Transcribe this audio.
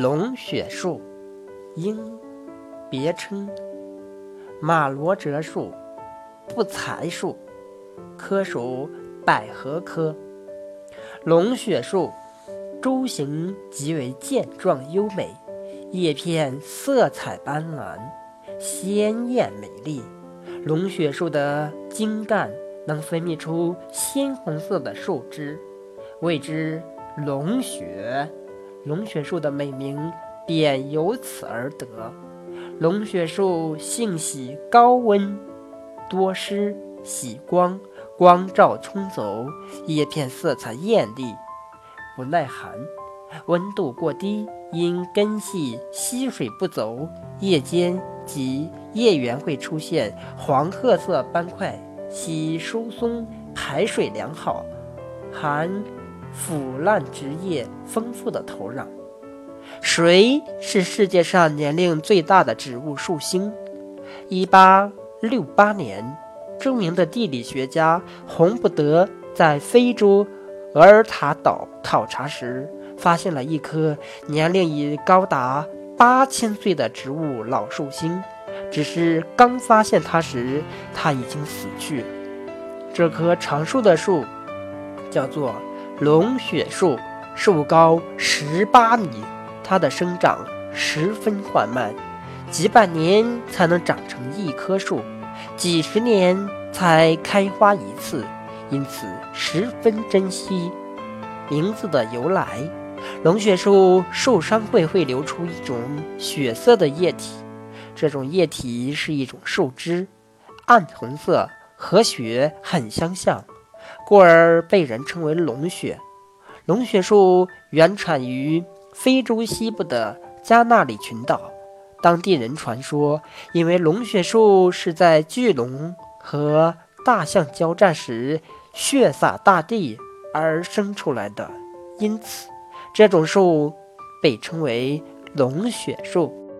龙血树，应别称马罗哲树、不才树，科属百合科。龙血树株形极为健壮优美，叶片色彩斑斓，鲜艳美丽。龙血树的茎干能分泌出鲜红色的树枝，谓之龙血。龙血树的美名便由此而得。龙血树性喜高温多湿，喜光，光照充足，叶片色彩艳丽，不耐寒。温度过低，因根系吸水不足，叶尖及叶缘会出现黄褐色斑块，其疏松排水良好，含腐烂枝叶丰富的土壤。谁是世界上年龄最大的植物树星？一八六八年，著名的地理学家洪布德在非洲额尔塔岛考察时，发现了一棵年龄已高达八千岁的植物老树星。只是刚发现它时，它已经死去。这棵长寿的树叫做龙血树，树高十八米。它的生长十分缓慢，几百年才能长成一棵树，几十年才开花一次，因此十分珍惜。名字的由来，龙血树受伤会会流出一种血色的液体，这种液体是一种树脂，暗红色，和血很相像，故而被人称为龙血。龙血树原产于。非洲西部的加纳里群岛，当地人传说，因为龙血树是在巨龙和大象交战时血洒大地而生出来的，因此这种树被称为龙血树。